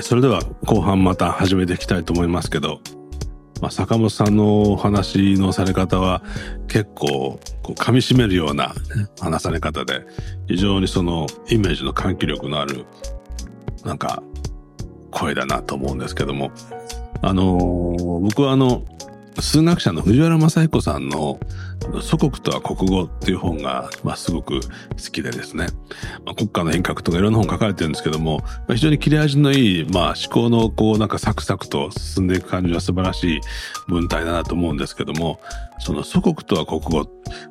それでは後半また始めていきたいと思いますけど、まあ、坂本さんのお話のされ方は結構こう噛み締めるような話され方で非常にそのイメージの喚起力のあるなんか声だなと思うんですけどもあのー、僕はあの数学者の藤原正彦さんの祖国とは国語っていう本が、まあ、すごく好きでですね、まあ、国家の変革とかいろんな本書かれてるんですけども、まあ、非常に切れ味のいい、まあ、思考のこうなんかサクサクと進んでいく感じは素晴らしい文体だなと思うんですけども、その祖国とは国語、ま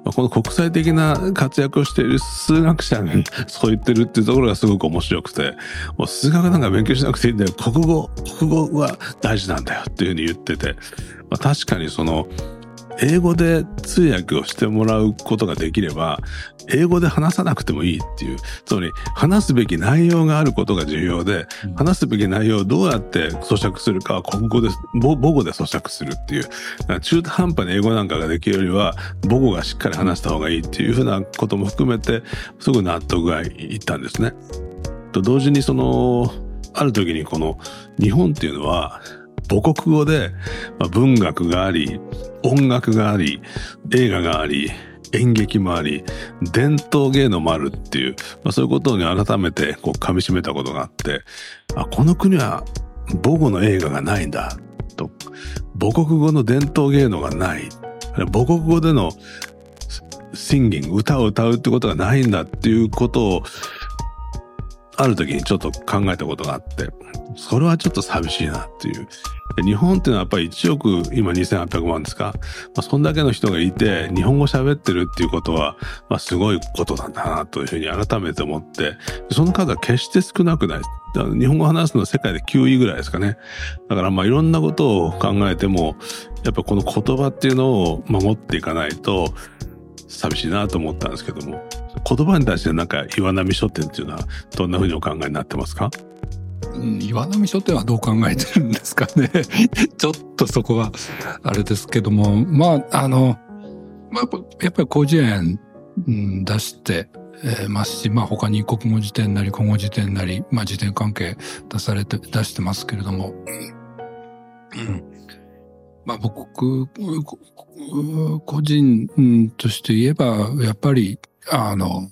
あ、この国際的な活躍をしている数学者にそう言ってるっていうところがすごく面白くて、もう数学なんか勉強しなくていいんだよ。国語、国語は大事なんだよっていうふうに言ってて、まあ、確かにその、英語で通訳をしてもらうことができれば、英語で話さなくてもいいっていう、つまり話すべき内容があることが重要で、話すべき内容をどうやって咀嚼するかは国語で、母語で咀嚼するっていう、中途半端に英語なんかができるよりは、母語がしっかり話した方がいいっていうふうなことも含めて、すぐ納得がいったんですね。と同時にその、ある時にこの日本っていうのは、母国語で、まあ、文学があり、音楽があり、映画があり、演劇もあり、伝統芸能もあるっていう、まあ、そういうことに改めてこう噛み締めたことがあって、あ、この国は母語の映画がないんだ、と。母国語の伝統芸能がない。母国語でのシンギング、歌を歌うってことがないんだっていうことを、ある時にちょっと考えたことがあって、それはちょっと寂しいなっていう。日本っていうのはやっぱり1億今2800万ですか、まあ、そんだけの人がいて日本語喋ってるっていうことは、まあ、すごいことなんだなというふうに改めて思ってその数は決して少なくない。日本語話すのは世界で9位ぐらいですかね。だからまあいろんなことを考えてもやっぱこの言葉っていうのを守っていかないと寂しいなと思ったんですけども。言葉に対してなんか岩波書店っていうのはどんなふうにお考えになってますか？岩波書店はどう考えてるんですかね。ちょっとそこは、あれですけども、まあ、あの、まあ、やっぱり広辞苑、うん、出して、えー、ますし、まあ他に国語辞典なり古語辞典なり、まあ辞典関係出されて、出してますけれども、うん。まあ僕、個人として言えば、やっぱり、あの、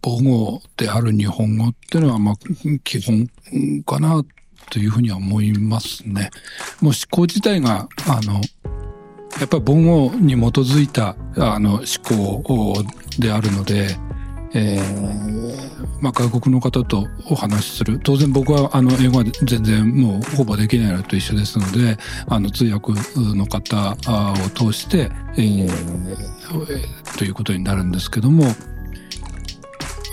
母語である日本語っていうのは、まあ、基本かなというふうには思いますね。もう思考自体が、あの、やっぱり母語に基づいた、あの、思考であるので、えー、まあ、外国の方とお話しする。当然僕は、あの、英語は全然もうほぼできないのと一緒ですので、あの、通訳の方を通して、えー、ということになるんですけども、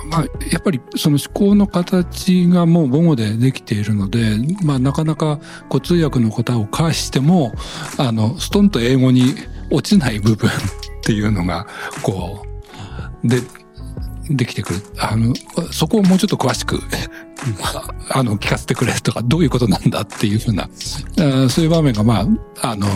まあ、やっぱりその思考の形がもう母語でできているので、まあ、なかなかこ通訳の答えを返しても、あの、ストンと英語に落ちない部分っていうのが、こう、で、できてくる。あの、そこをもうちょっと詳しく、あの、聞かせてくれとか、どういうことなんだっていうふうな、そういう場面が、まあ、あの、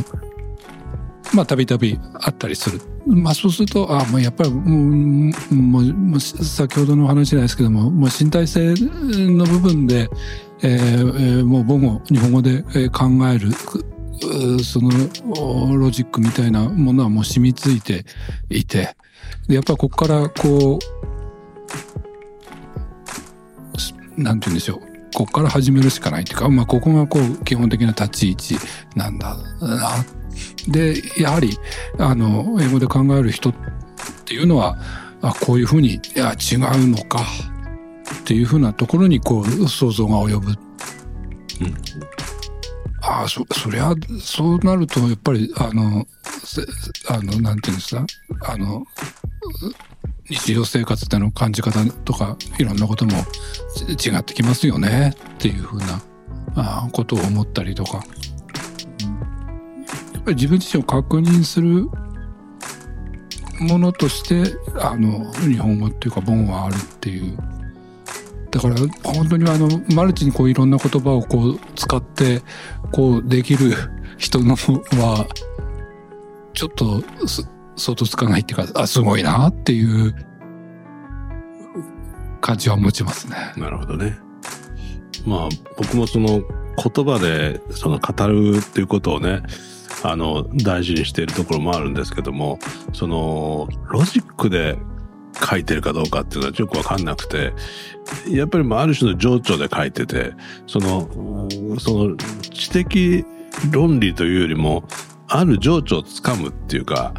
まあ、たびたびあったりする。まあ、そうすると、あもうやっぱり、もう、もう先ほどの話じゃないですけども、もう身体性の部分で、えー、もう母語、日本語で考える、そのロジックみたいなものはもう染みついていて、やっぱここからこう、なんて言うんでしょう。ここから始めるしかないっていうか、まあ、ここがこう、基本的な立ち位置なんだなで、やはり、あの、英語で考える人っていうのは、あこういうふうに、いや、違うのか、っていうふうなところに、こう、想像が及ぶ。うん。ああ、そ、そりゃ、そうなると、やっぱり、あの、あの、なんていうんですか、あの、日常生活での感じ方とか、いろんなことも違ってきますよね、っていうふうな、あことを思ったりとかやっ。ぱり自分自身を確認するものとしてあの日本語っていうか母語はあるっていうだから本当にあのマルチにこういろんな言葉をこう使ってこうできる人のはちょっと相当つかないっていうかあすごいなっていう感じは持ちますね。なるほどね。まあ僕もその言葉でその語るっていうことをねあの大事にしているところもあるんですけどもそのロジックで書いてるかどうかっていうのはよくわかんなくてやっぱりまあある種の情緒で書いててそのその知的論理というよりもある情緒をつかむっていうか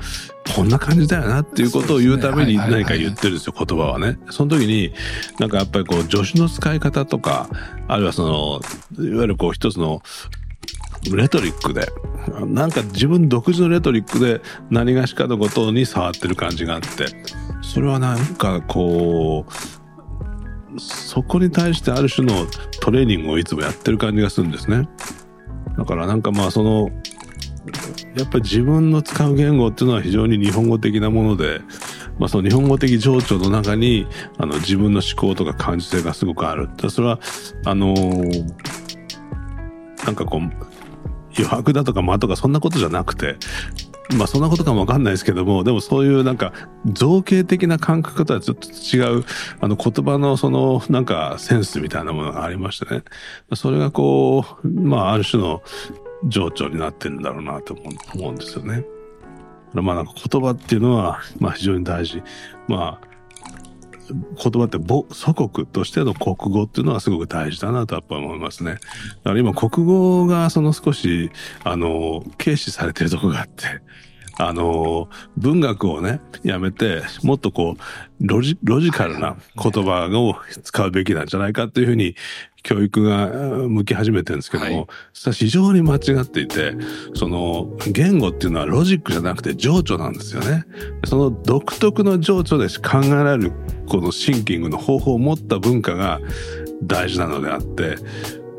こんな感じだよなっていうことを言うために何か言ってるんですよ、言葉はね。その時に、なんかやっぱりこう、助手の使い方とか、あるいはその、いわゆるこう一つのレトリックで、なんか自分独自のレトリックで何がしかのことに触ってる感じがあって、それはなんかこう、そこに対してある種のトレーニングをいつもやってる感じがするんですね。だからなんかまあその、やっぱり自分の使う言語っていうのは非常に日本語的なもので、まあ、その日本語的情緒の中にあの自分の思考とか感受性がすごくある。それはあのー、なんかこう余白だとか間とかそんなことじゃなくてまあそんなことかもわかんないですけども、でもそういうなんか造形的な感覚とはちょっと違う、あの言葉のそのなんかセンスみたいなものがありましてね。それがこう、まあある種の情緒になってるんだろうなと思うんですよね。まあなんか言葉っていうのは、まあ非常に大事。まあ、言葉って母祖国としての国語っていうのはすごく大事だなとやっぱ思いますね。だから今国語がその少し、あの、軽視されてるとこがあって、あの、文学をね、やめて、もっとこう、ロジ、ロジカルな言葉を使うべきなんじゃないかっていうふうに、教育が向き始めてるんですけども、はい、非常に間違っていて、その言語っていうのはロジックじゃなくて情緒なんですよね。その独特の情緒で考えられるこのシンキングの方法を持った文化が大事なのであって、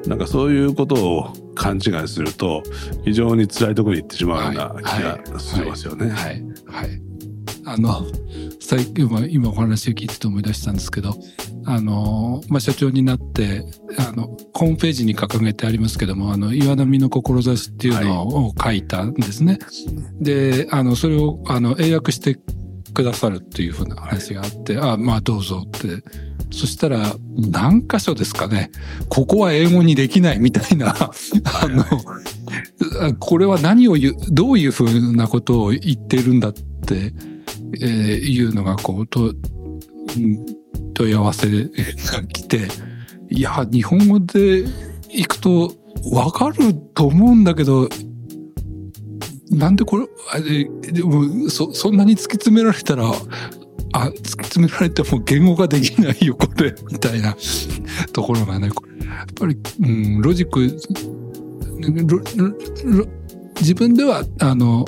なんかそういうことを勘違いすると非常に辛いところに行ってしまうような気がしますよね。はい。はい。はい、あの、最近は今お話を聞いてて思い出したんですけど、あの、まあ、社長になって、あの、ホームページに掲げてありますけども、あの、岩波の志っていうのを書いたんですね。はい、で、あの、それを、あの、英訳してくださるっていうふうな話があって、あまあどうぞって。そしたら、何箇所ですかね。ここは英語にできないみたいな、あの、これは何を言う、どういうふうなことを言ってるんだって、えー、いうのが、こう、と、問い合わせが 来て、いや、日本語で行くとわかると思うんだけど、なんでこれ、あれ、でも、そ、そんなに突き詰められたら、あ、突き詰められても言語ができないよ、これ、みたいな ところがね、やっぱり、うん、ロジック、自分では、あの、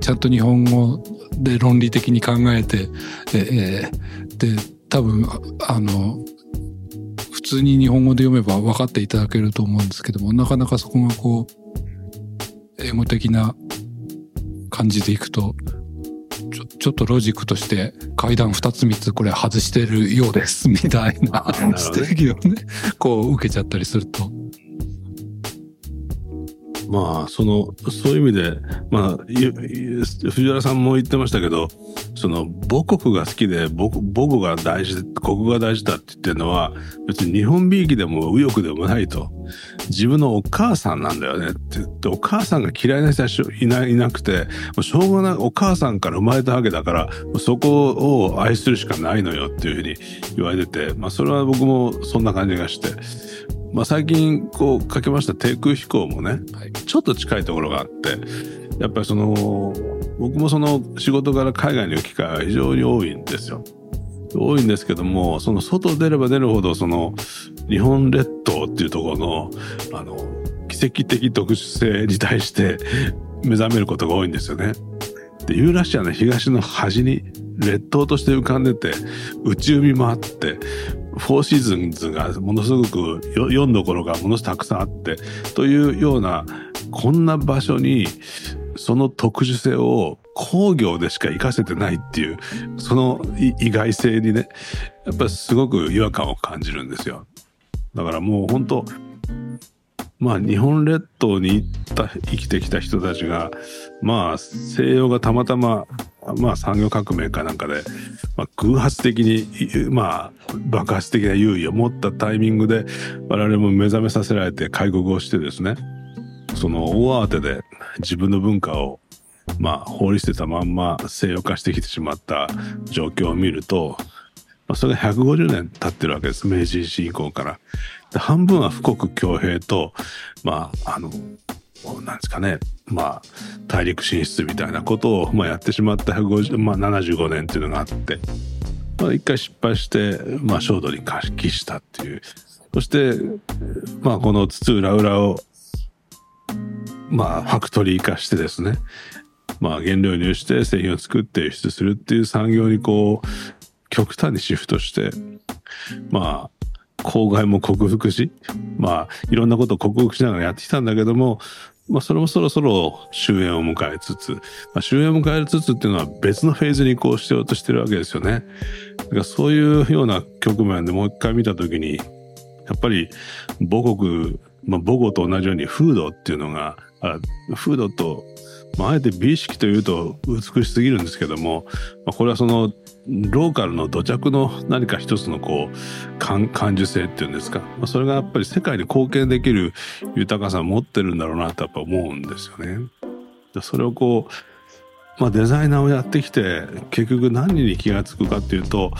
ちゃんと日本語で論理的に考えて、えー、で、多分、あの、普通に日本語で読めば分かっていただけると思うんですけども、なかなかそこがこう、英語的な感じでいくと、ちょちょっとロジックとして階段2つ3つこれ外してるようですみたいな指摘をね、こう受けちゃったりすると。まあ、その、そういう意味で、まあ、藤原さんも言ってましたけど、その母国が好きで母母語が大事国が大事だって言ってるのは別に日本びいきでも右翼でもないと自分のお母さんなんだよねって言ってお母さんが嫌いな人はいないなくてもうしょうがないお母さんから生まれたわけだからそこを愛するしかないのよっていうふうに言われてて、まあ、それは僕もそんな感じがして。まあ、最近こうかけました低空飛行もね、はい、ちょっと近いところがあってやっぱりその僕もその仕事から海外に行く機会は非常に多いんですよ。多いんですけどもその外出れば出るほどその日本列島っていうところのあの奇跡的特殊性に対して目覚めることが多いんですよね。でユーラシアの東の端に列島として浮かんでて内海もあってフォーシーズンズがものすごく読んどころがものすごくたくさんあってというようなこんな場所にその特殊性を工業でしか活かせてないっていうその意外性にねやっぱすごく違和感を感じるんですよ。だからもう本当まあ日本列島に行った生きてきた人たちがまあ西洋がたまたままあ産業革命かなんかでまあ、偶発的に、まあ、爆発的な優位を持ったタイミングで、我々も目覚めさせられて開国をしてですね、その大慌てで自分の文化を、まあ、放り捨てたまんま西洋化してきてしまった状況を見ると、まあ、それが150年経ってるわけです。明治維新以降から。半分は富国強兵と、まあ、あの、なんですかね、まあ、大陸進出みたいなことを、まあ、やってしまった150、まあ、75年っていうのがあって、まあ、一回失敗して、まあ、焦土に帰したっていう。そして、まあ、この津々浦々を、まあ、ファクトリー化してですね、まあ、原料輸入して製品を作って輸出するっていう産業にこう、極端にシフトして、まあ、公害も克服し、まあ、いろんなことを克服しながらやってきたんだけども、まあ、それもそろそろ終焉を迎えつつ、まあ、終焉を迎えつつっていうのは別のフェーズに移行しようとしてるわけですよね。だからそういうような局面でもう一回見たときに、やっぱり母国、まあ、母語と同じように風土っていうのが、風土と、まあ、あえて美意識というと美しすぎるんですけども、まあ、これはそのローカルの土着の何か一つのこう感受性っていうんですか、まあ、それがやっぱり世界に貢献できる豊かさを持ってるんだろうなとやっぱ思うんですよね。それをこう、まあ、デザイナーをやってきて結局何に気が付くかっていうと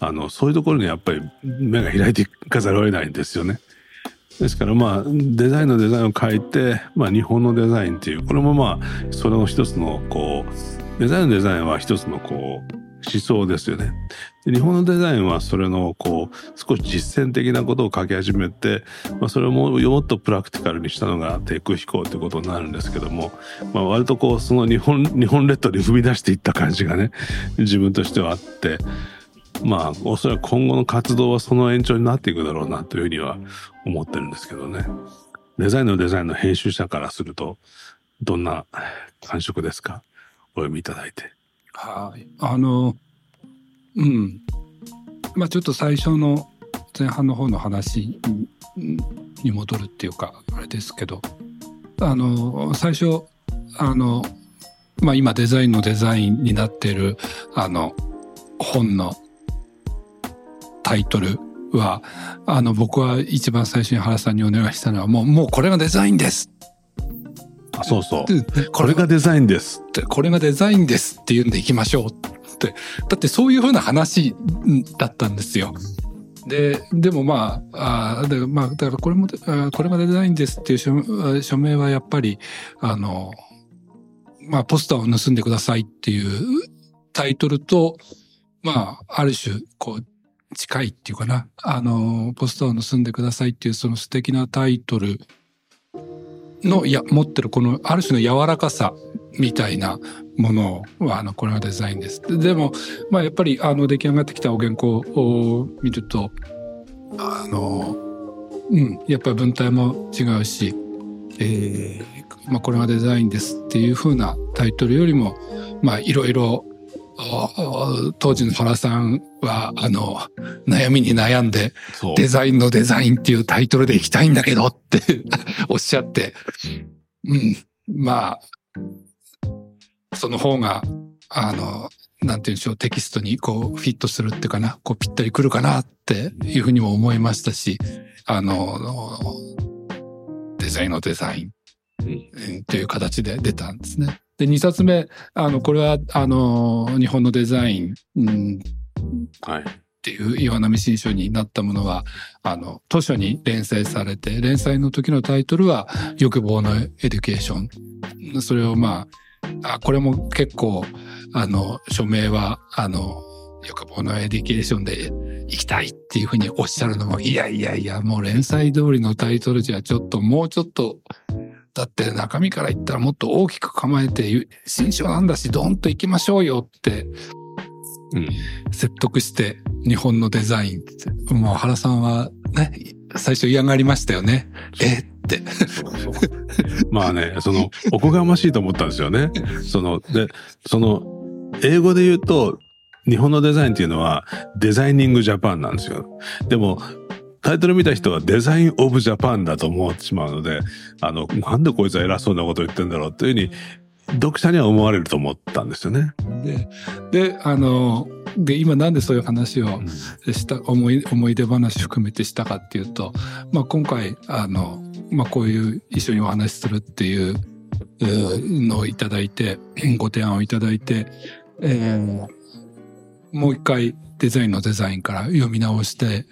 あのそういうところにやっぱり目が開いていかざるを得ないんですよね。ですからまあデザインのデザインを書いて、まあ、日本のデザインっていうこれもまあそれの一つのこうデザインのデザインは一つのこう思想ですよね。日本のデザインはそれのこう少し実践的なことを書き始めて、まあ、それをももっとプラクティカルにしたのが低空飛行ということになるんですけども、まあ、割とこうその日本日本列島に踏み出していった感じがね自分としてはあってまあおそらく今後の活動はその延長になっていくだろうなというふうには思ってるんですけどね。デザインのデザインの編集者からするとどんな感触ですか？お読みいただいて。はい。あの、うん。まあちょっと最初の前半の方の話に戻るっていうか、あれですけど、あの、最初、あの、まあ今デザインのデザインになっている、あの、本のタイトルは、あの、僕は一番最初に原さんにお願いしたのは、もう、もうこれがデザインですあそうそう。これがデザインです。これがデザインですって言うんでいきましょうって。だってそういうふうな話だったんですよ。で、でもまあ、あでまあ、だからこれも、これがデザインですっていう署名はやっぱり、あの、まあ、ポスターを盗んでくださいっていうタイトルと、まあ、ある種、こう、近いっていうかな。あの、ポスターを盗んでくださいっていうその素敵なタイトルのいや持ってるこのある種の柔らかさみたいなものはあのこれがデザインです。でも、まあ、やっぱりあの出来上がってきたお原稿を見るとあのうんやっぱり文体も違うし、えーまあ、これがデザインですっていう風なタイトルよりもまあいろいろ当時の原さんは、あの、悩みに悩んで、デザインのデザインっていうタイトルでいきたいんだけどって おっしゃって、うん、まあ、その方が、あの、なんて言うんでしょう、テキストにこうフィットするっていうかな、こうぴったりくるかなっていうふうにも思いましたし、あの、デザインのデザインという形で出たんですね。で、2冊目、あの、これは、あの、日本のデザイン、うん、はい。っていう岩波新書になったものは、あの、図書に連載されて、連載の時のタイトルは、欲望のエデュケーション。それをまあ、あこれも結構、あの、書名は、あの、欲望のエデュケーションで行きたいっていうふうにおっしゃるのも、いやいやいや、もう連載通りのタイトルじゃちょっと、もうちょっとだって中身から言ったらもっと大きく構えて、新書なんだし、ドンと行きましょうよって、うん、説得して日本のデザインって。もう原さんはね、最初嫌がりましたよね。えって。まあね、その、おこがましいと思ったんですよね。その、で、その、英語で言うと、日本のデザインっていうのはデザイニングジャパンなんですよ。でもタイトル見た人はデザインオブジャパンだと思ってしまうので、あの、なんでこいつは偉そうなこと言ってんだろうっていうふうに、読者には思われると思ったんですよね。で、で、あの、で、今なんでそういう話をした、思い、思い出話含めてしたかっていうと、まあ今回、あの、まあこういう一緒にお話しするっていうえーのをいただいて、ご提案をいただいて、えーもう一回デザインのデザインから読み直して、えー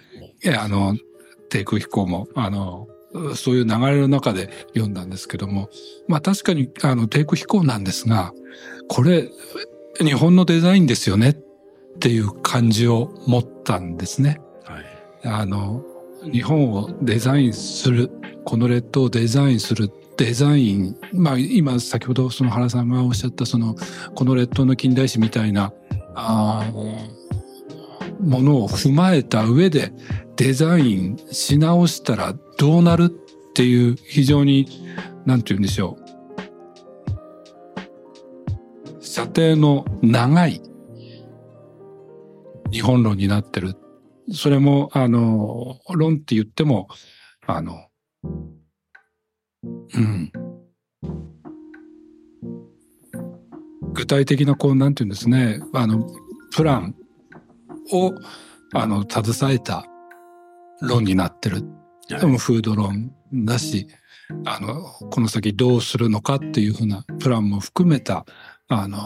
あの、低空飛行も、あの、そういう流れの中で読んだんですけども、まあ確かに、あの、低空飛行なんですが、これ、日本のデザインですよねっていう感じを持ったんですね。はい。あの、日本をデザインする、この列島をデザインするデザイン、まあ今先ほどその原さんがおっしゃったその、この列島の近代史みたいな、あーものを踏まえた上でデザインし直したらどうなるっていう非常に、なんて言うんでしょう。射程の長い日本論になってるそれも、あの、論って言っても、あの、うん。具体的な、こう、なんていうんですね、あの、プランを、あの、携えた論になってる。でも、フード論だし、あの、この先どうするのかっていうふうなプランも含めた、あの、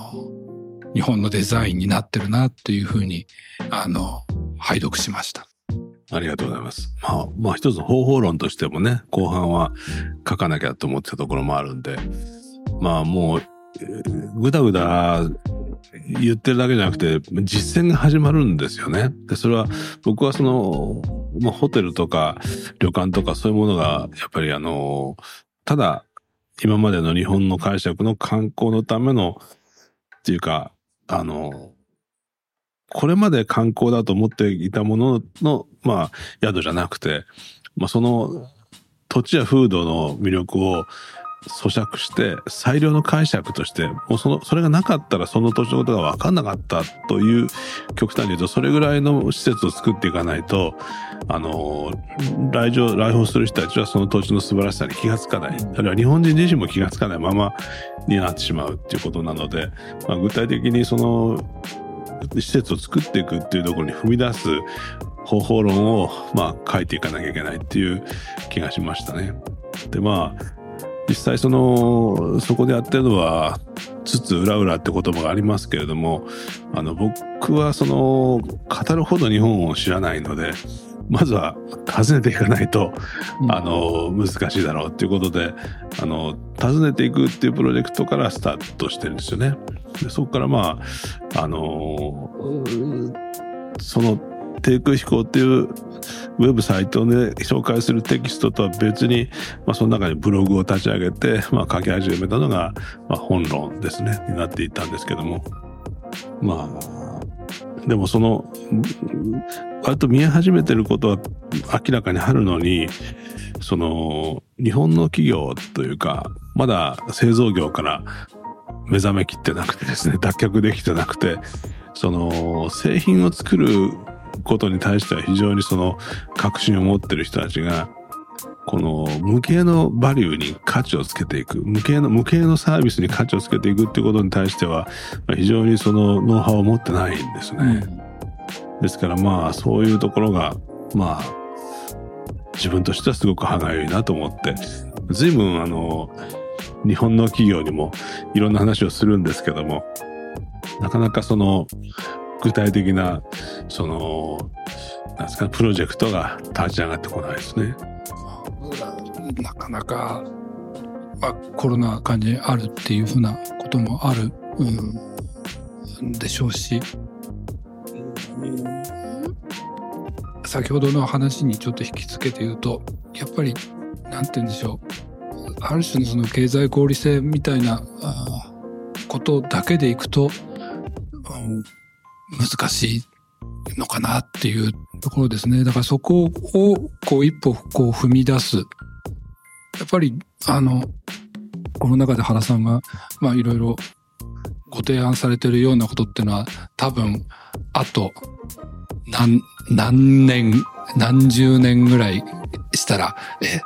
日本のデザインになってるなっていうふうに、あの、拝読しました。ありがとうございます。まあ、まあ一つの方法論としてもね、後半は書かなきゃと思ってたところもあるんで、まあもう、えーぐだぐだ言ってるだけじゃなくて、実践が始まるんですよね。で、それは、僕はその、まあホテルとか旅館とかそういうものが、やっぱりあの、ただ、今までの日本の解釈の観光のための、っていうか、あの、これまで観光だと思っていたものの、まあ、宿じゃなくて、まあ、その土地や風土の魅力を咀嚼して、最良の解釈として、もうその、それがなかったらその土地のことが分かんなかったという、極端に言うと、それぐらいの施設を作っていかないと、あの、来場、来訪する人たちはその土地の素晴らしさに気がつかない。あるいは日本人自身も気がつかないままになってしまうっていうことなので、まあ、具体的にその、施設を作っていくっていうところに踏み出す方法論を、まあ、書いていかなきゃいけないっていう気がしましたね。で、まあ、実際その、そこでやってるのは、つつ裏裏って言葉がありますけれども、あの、僕はその、語るほど日本を知らないので、まずは訪ねていかないと、あの、難しいだろうっていうことで、あの、訪ねていくっていうプロジェクトからスタートしてるんですよね。でそこからまあ、あの、その低空飛行っていうウェブサイトで紹介するテキストとは別に、まあ、その中にブログを立ち上げて、まあ、書き始めたのが、まあ、本論ですね、になっていったんですけども。まあ、でもその、割と見え始めてることは明らかにあるのに、その、日本の企業というか、まだ製造業から目覚めきってなくてですね、脱却できてなくて、その、製品を作ることに対しては非常にその、確信を持ってる人たちが、この無形のバリューに価値をつけていく、無形の、無形のサービスに価値をつけていくっていうことに対しては、まあ非常にそのノウハウを持ってないんですね。ですからまあ、そういうところが、まあ、自分としてはすごく歯がゆいなと思って、随分あの、日本の企業にもいろんな話をするんですけども、なかなかその、具体的な、その、なんですか、プロジェクトが立ち上がってこないですね。なかなか、まあ、コロナ禍にあるっていうふうなこともある、うん、でしょうし、先ほどの話にちょっと引き付けて言うと、やっぱり、なんて言うんでしょう。ある種のその経済合理性みたいなあことだけでいくと、うん難しいのかなっていうところですね。だからそこをこう一歩こう踏み出す。やっぱりあの、この中で原さんがまあいろいろご提案されてるようなことっていうのは多分あと何、何年、何十年ぐらいしたら、え、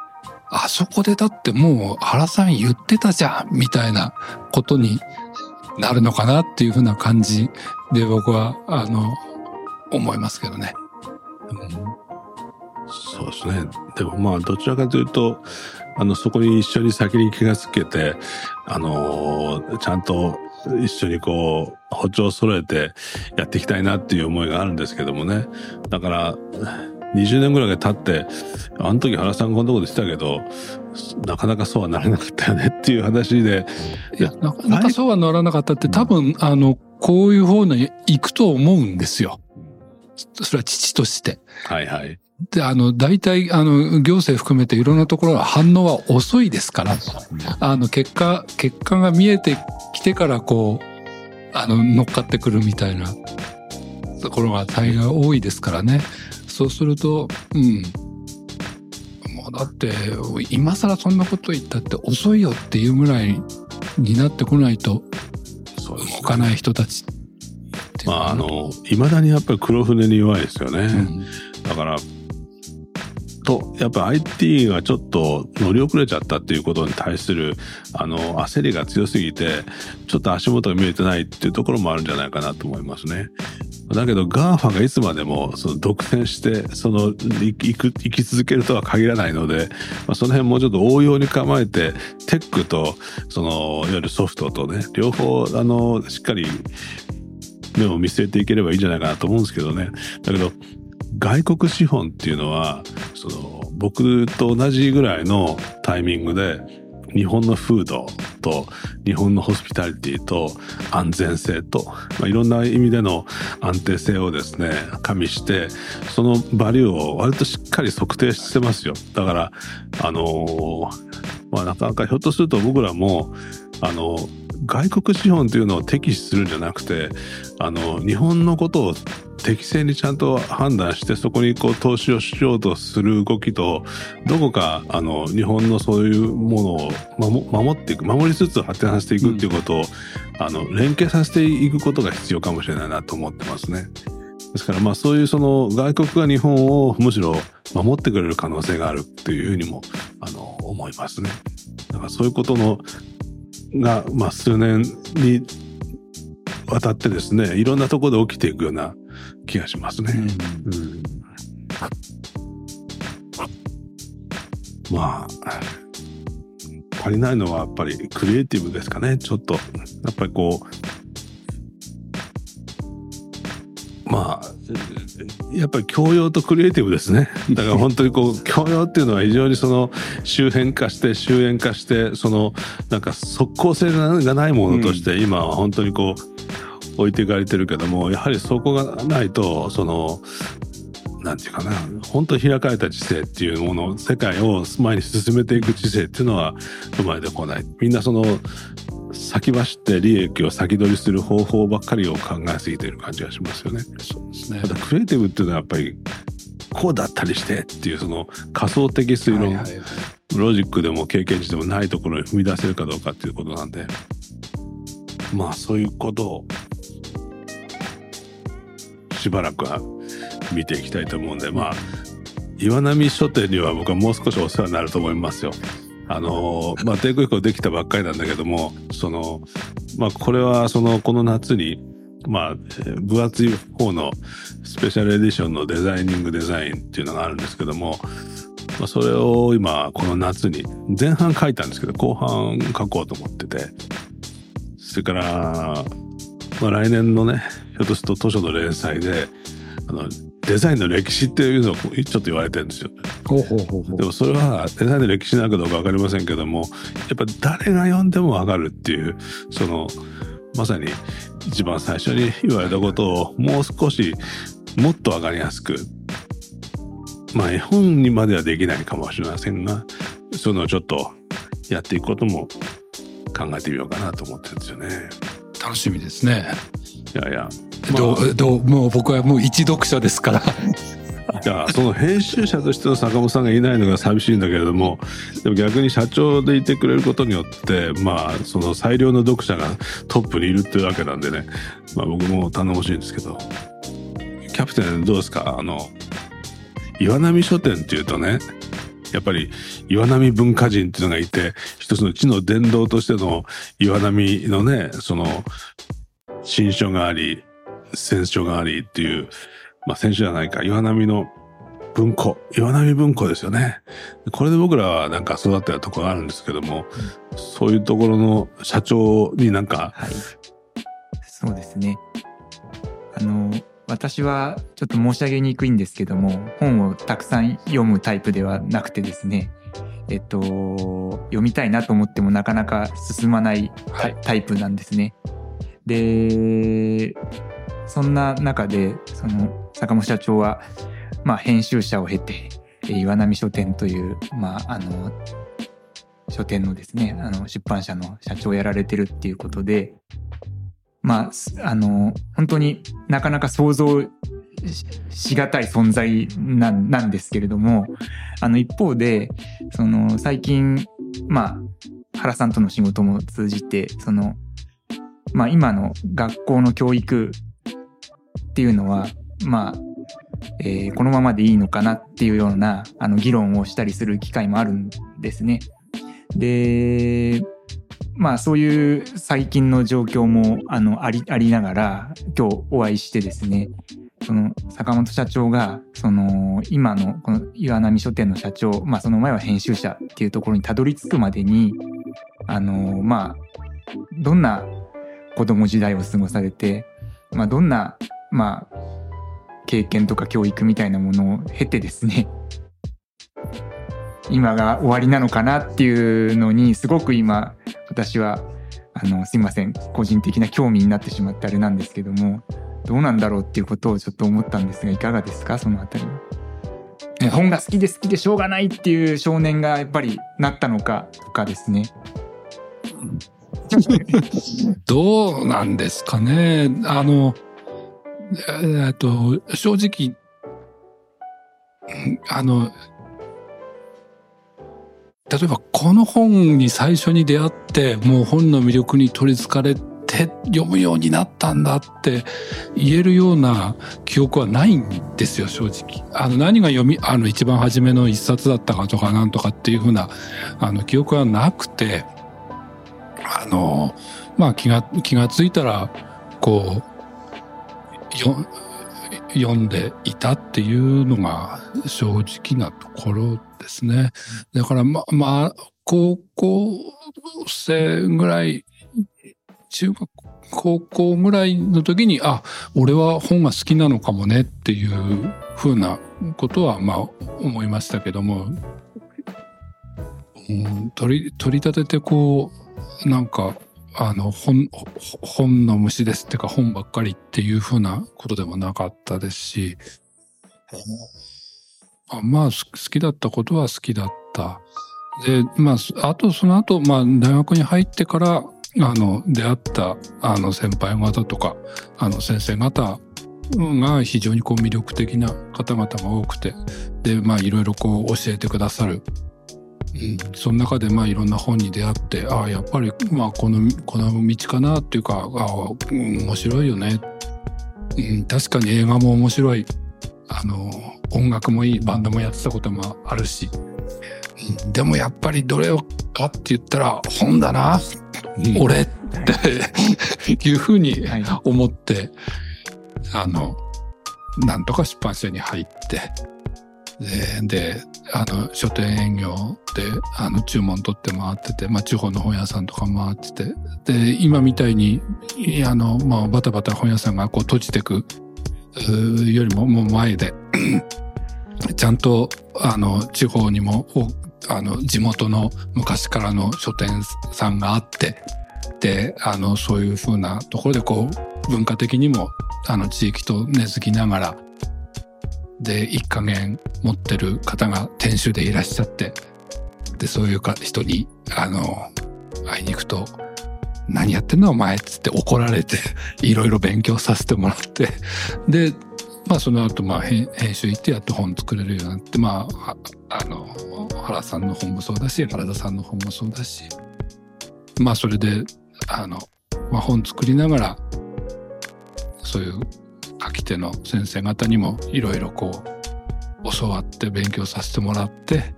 あそこでだってもう原さん言ってたじゃんみたいなことになるのかなっていうふうな感じで僕は、あの、思いますけどね。うんそうですね。でもまあ、どちらかというと、あの、そこに一緒に先に気がつけて、あのーちゃんと一緒にこう、歩調を揃えてやっていきたいなっていう思いがあるんですけどもね。だから、20年ぐらい経って、あの時原さんこんなこと言ってたけど、なかなかそうはならなかったよねっていう話で、いや、なかなかそうはならなかったって多分、あの、こういう方に行くと思うんですよ。それは父として。はいはい。で、あの、大体、あの、行政含めていろんなところは反応は遅いですから、あの、結果、結果が見えてきてから、こう、あの、乗っかってくるみたいなところが大概多いですからね。そうすると、うん。もうだって、今更そんなこと言ったって遅いよっていうぐらいになってこないと動かない人たちまあ、あのの、未だにやっぱり黒船に弱いですよね。うんだから、と、やっぱ IT がちょっと乗り遅れちゃったっていうことに対する、あの、焦りが強すぎて、ちょっと足元が見えてないっていうところもあるんじゃないかなと思いますね。だけど GAFA がいつまでもその独占して、その、行く、生き続けるとは限らないので、まあ、その辺もうちょっと応用に構えて、テックと、その、いわゆるソフトとね、両方、あの、しっかり目を見据えていければいいんじゃないかなと思うんですけどね。だけど、外国資本っていうのは、その、僕と同じぐらいのタイミングで、日本の風土と日本のホスピタリティと安全性と、まあ、いろんな意味での安定性をですね、加味して、そのバリューを割としっかり測定してますよ。だから、あのーまあなかなかひょっとすると僕らも、あの、外国資本というのを敵視するんじゃなくて、あの、日本のことを適正にちゃんと判断して、そこにこう投資をしようとする動きと、どこか、あの、日本のそういうものを守守っていく、守りつつ発展させていくっていうことを、あの、連携させていくことが必要かもしれないなと思ってますね。ですからまあそういうその外国が日本をむしろ守ってくれる可能性があるっていうふうにもあの思いますね。だからそういうことのがまあ数年にわたってですねいろんなところで起きていくような気がしますね。うん。まあ足りないのはやっぱりクリエイティブですかね。ちょっとやっぱりこうまあやっぱり教養とクリエイティブですね。だから本当にこう教養っていうのは非常にその周辺化して周辺化してそのなんか即効性がないものとして今は本当にこう置いていかれてるけどもやはりそこがないとそのなんていうかな本当に開かれた知性っていうもの世界を前に進めていく知性っていうのは生まれてこない。みんなその先走って利益を先取りする方法ばっかりを考えすぎている感じがしますよね。そうですね。ただクリエイティブっていうのはやっぱりこうだったりしてっていうその仮想的推論、はいはいはい。ロジックでも経験値でもないところに踏み出せるかどうかっていうことなんで。まあそういうことをしばらくは見ていきたいと思うんで。まあ岩波書店には僕はもう少しお世話になると思いますよ。あのまあ帝国以降できたばっかりなんだけどもそのまあこれはそのこの夏にまあ、分厚い方のスペシャルエディションのデザイニングデザインっていうのがあるんですけども、まあ、それを今この夏に前半書いたんですけど後半書こうと思っててそれから、まあ、来年のねひょっとすると図書の連載であのデザインの歴史っていうのをちょっと言われてるんですよ。ほうほうほうほうでもそれはデザインの歴史なのかどうか分かりませんけどもやっぱ誰が読んでも分かるっていうそのまさに一番最初に言われたことをもう少しもっと分かりやすくまあ絵本にまではできないかもしれませんがそういうのをちょっとやっていくことも考えてみようかなと思ってるんですよね。楽しみですね。いやいや、どう、どう、もう僕はもう一読者ですから。いやその編集者としての坂本さんがいないのが寂しいんだけれどもでも逆に社長でいてくれることによってまあその最良の読者がトップにいるっていうわけなんでね、まあ、僕も頼もしいんですけど。キャプテンどうですか？あの岩波書店っていうとねやっぱり岩波文化人っていうのがいて一つの地の伝道としての岩波のねその新書があり選書がありっていう、まあ選書じゃないか、岩波の文庫、岩波文庫ですよね。これで僕らはなんか育ったところがあるんですけども、そういうところの社長になんか、はい。そうですね。あの、私はちょっと申し上げにくいんですけども、本をたくさん読むタイプではなくてですね、えっと、読みたいなと思ってもなかなか進まないタ,、はいタイプなんですね。で、そんな中で、その、坂本社長は、まあ、編集者を経て、岩波書店という、まあ、あの、書店のですね、あの、出版社の社長をやられてるっていうことで、まあ、あの、本当になかなか想像ししがたい存在なんなんですけれども、あの、一方で、その、最近、まあ、原さんとの仕事も通じて、その、まあ、今の学校の教育っていうのは、まあ、えーこのままでいいのかなっていうような、あの、議論をしたりする機会もあるんですね。で、まあそういう最近の状況もあのありありながら今日お会いしてですねその坂本社長がその今のこの岩波書店の社長まあその前は編集者っていうところにたどり着くまでにあのまあどんな子供時代を過ごされてまあどんなまあ経験とか教育みたいなものを経てですね今が終わりなのかなっていうのにすごく今私はあのすいません個人的な興味になってしまってあれなんですけどもどうなんだろうっていうことをちょっと思ったんですがいかがですか？そのあたりは。え本が好きで好きでしょうがないっていう少年がやっぱりなったのかとかですね。どうなんですかね。あの、えーっと、正直、あの、例えばこの本に最初に出会って、もう本の魅力に取り憑かれて読むようになったんだって言えるような記憶はないんですよ、正直。あの、何が読み、あの、一番初めの一冊だったかとかなんとかっていうふうな、あの、記憶はなくて、あの、まあ気が、気がついたら、こう、読んでいたっていうのが正直なところですね。だからま、まあ、高校生ぐらい、中学、高校ぐらいの時に、あ、俺は本が好きなのかもねっていうふうなことは、まあ、思いましたけども、うん、取り、取り立ててこう、なんか、あの、本、本の虫ですっていうか本ばっかりっていうふうなことでもなかったですし、あまあ、好きだったことは好きだった。で、まあ、あと、その後、まあ、大学に入ってから、あの、出会った、あの、先輩方とか、あの、先生方が非常にこう魅力的な方々が多くて、で、まあ、いろいろこう教えてくださる。うん、その中でまあいろんな本に出会ってああやっぱりまあこのこの道かなっていうかああ、うん面白いよね、うん、確かに映画も面白い。あの音楽もいいバンドもやってたこともあるし、うんでもやっぱりどれをかって言ったら本だな、俺っていうふうにはい。思ってあのなんとか出版社に入ってであの書店営業であの注文取って回ってて、まあ、地方の本屋さんとか回っててで今みたいにいあの、まあ、バタバタ本屋さんがこう閉じてくよりももう前で ちゃんとあの地方にもあの地元の昔からの書店さんがあってであのそういうふうなところでこう文化的にもあの地域と根付きながらで一家元持ってる方が店主でいらっしゃってでそういうか人にあの会いに行くと「何やってんのお前」っつって怒られて いろいろ勉強させてもらってでまあその後まあ編集行ってやっと本作れるようになってまああの原さんの本もそうだし原田さんの本もそうだしまあそれであの、まあ、本作りながらそういう書き手の先生方にもいろいろこう教わって勉強させてもらって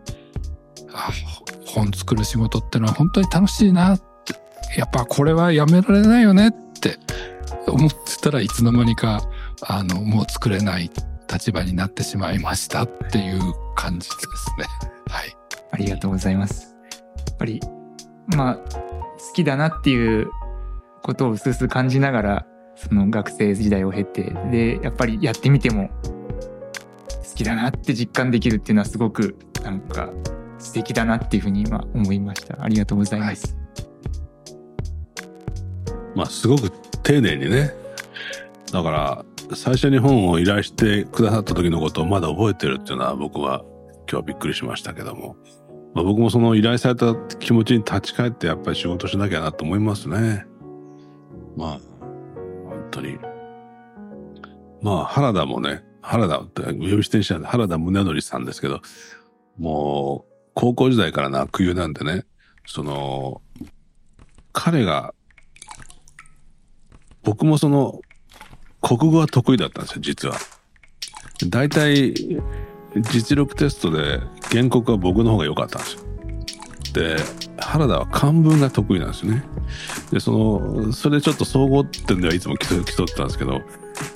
あ本作る仕事ってのは本当に楽しいなってやっぱこれはやめられないよねって思ってたらいつの間にかあの、もう作れない立場になってしまいましたっていう感じですね。はい。ありがとうございます。やっぱり、まあ、好きだなっていうことを薄々感じながら、その学生時代を経て、で、やっぱりやってみても、好きだなって実感できるっていうのはすごく、なんか、素敵だなっていうふうに今思いました。ありがとうございます。まあすごく丁寧にねだから最初に本を依頼してくださった時のことをまだ覚えてるっていうのは僕は今日びっくりしましたけども、まあ、僕もその依頼された気持ちに立ち返ってやっぱり仕事しなきゃなと思いますねまあ本当にまあ原田もね原田って呼び捨てにしたんで原田宗則さんですけどもう高校時代からの悪友なんでねその彼が僕もその国語は得意だったんですよ実は。大体実力テストで原告は僕の方が良かったんですよ。で原田は漢文が得意なんですよね。でそのそれでちょっと総合点ではいつも競競ってたんですけど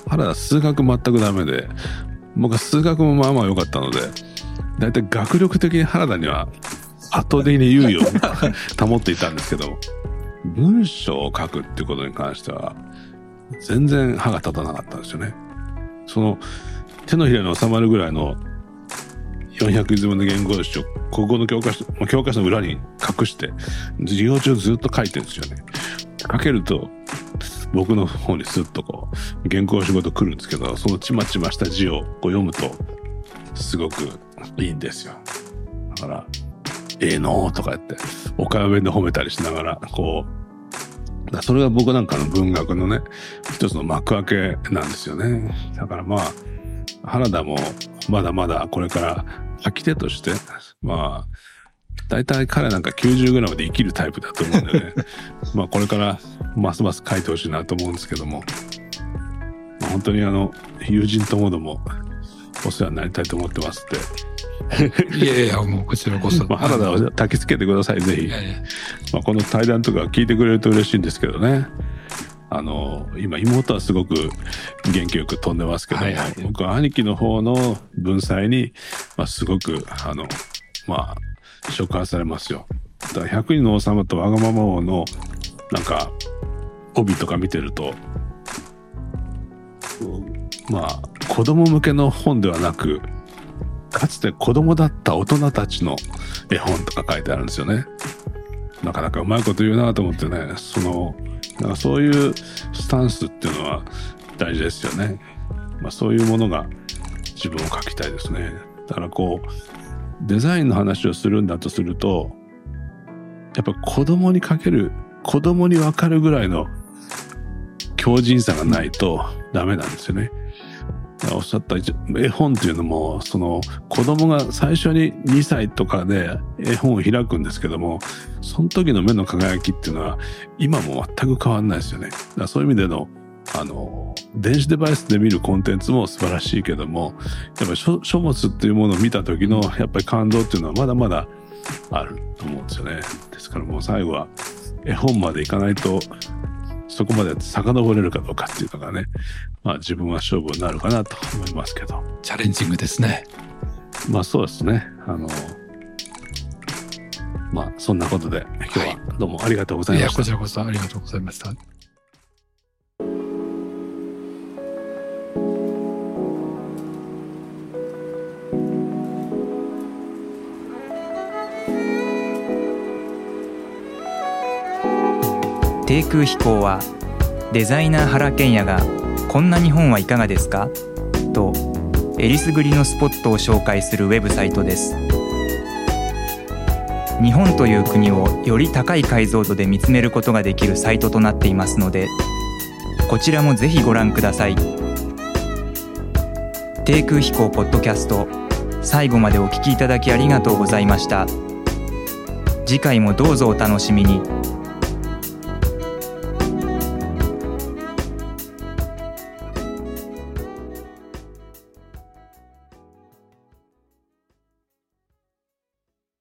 原田数学全くダメで僕は数学もまあまあ良かったので大体学力的に原田には圧倒的に優位を 保っていたんですけど文章を書くっていうことに関しては全然歯が立たなかったんですよね。その手のひらに収まるぐらいの400字分の言語用紙を国語の教科書教科書の裏に隠して授業中ずっと書いてるんですよね。書けると僕の方にスッとこう原稿仕事来るんですけどそのちまちました字をこう読むとすごくいいんですよ。だから「ええのー」とか言って岡山弁で褒めたりしながらこうそれが僕なんかの文学のね一つの幕開けなんですよね。だからまあ原田もまだまだこれから書き手としてまあ大体彼なんか90ぐらいまで生きるタイプだと思うんでね。まあこれからますます書いてほしいなと思うんですけども、まあ本当にあの友人ともどもお世話になりたいと思ってますって、いやいや、もうこちらこそ。まあ、原田を焚きつけてくださいぜひ。まあ、この対談とか聞いてくれると嬉しいんですけどね。あの、今妹はすごく元気よく飛んでますけど、はいはい僕は兄貴の方の文才に、まあ、すごく、あの、まあ、触発されますよ。だから100人の王様とわがまま王の、なんか、帯とか見てると、うんまあ、子供向けの本ではなく、かつて子供だった大人たちの絵本とか書いてあるんですよね。なかなかうまいこと言うなと思ってね、その、なんかそういうスタンスっていうのは大事ですよね。まあそういうものが自分を描きたいですね。だからこう、デザインの話をするんだとすると、やっぱ子供に描ける、子供に分かるぐらいの強靭さがないとダメなんですよね。おっしゃった絵本っていうのもその子供が最初に2歳とかで絵本を開くんですけどもその時の目の輝きっていうのは今も全く変わんないですよね。だそういう意味でのあの電子デバイスで見るコンテンツも素晴らしいけどもやっぱり書書物っていうものを見た時のやっぱり感動っていうのはまだまだあると思うんですよね。ですからもう最後は絵本までいかないとそこまで遡れるかどうかっていうのがね、まあ自分は勝負になるかなと思いますけど。チャレンジングですね。まあそうですね。あの、まあそんなことで今日はどうもありがとうございました。こちらこそありがとうございました。低空飛行はデザイナー原賢也が「こんな日本はいかがですか?」とえりすぐりのスポットを紹介するウェブサイトです。日本という国をより高い解像度で見つめることができるサイトとなっていますのでこちらもぜひご覧ください。低空飛行ポッドキャスト最後までお聞きいただきありがとうございました。次回もどうぞお楽しみに。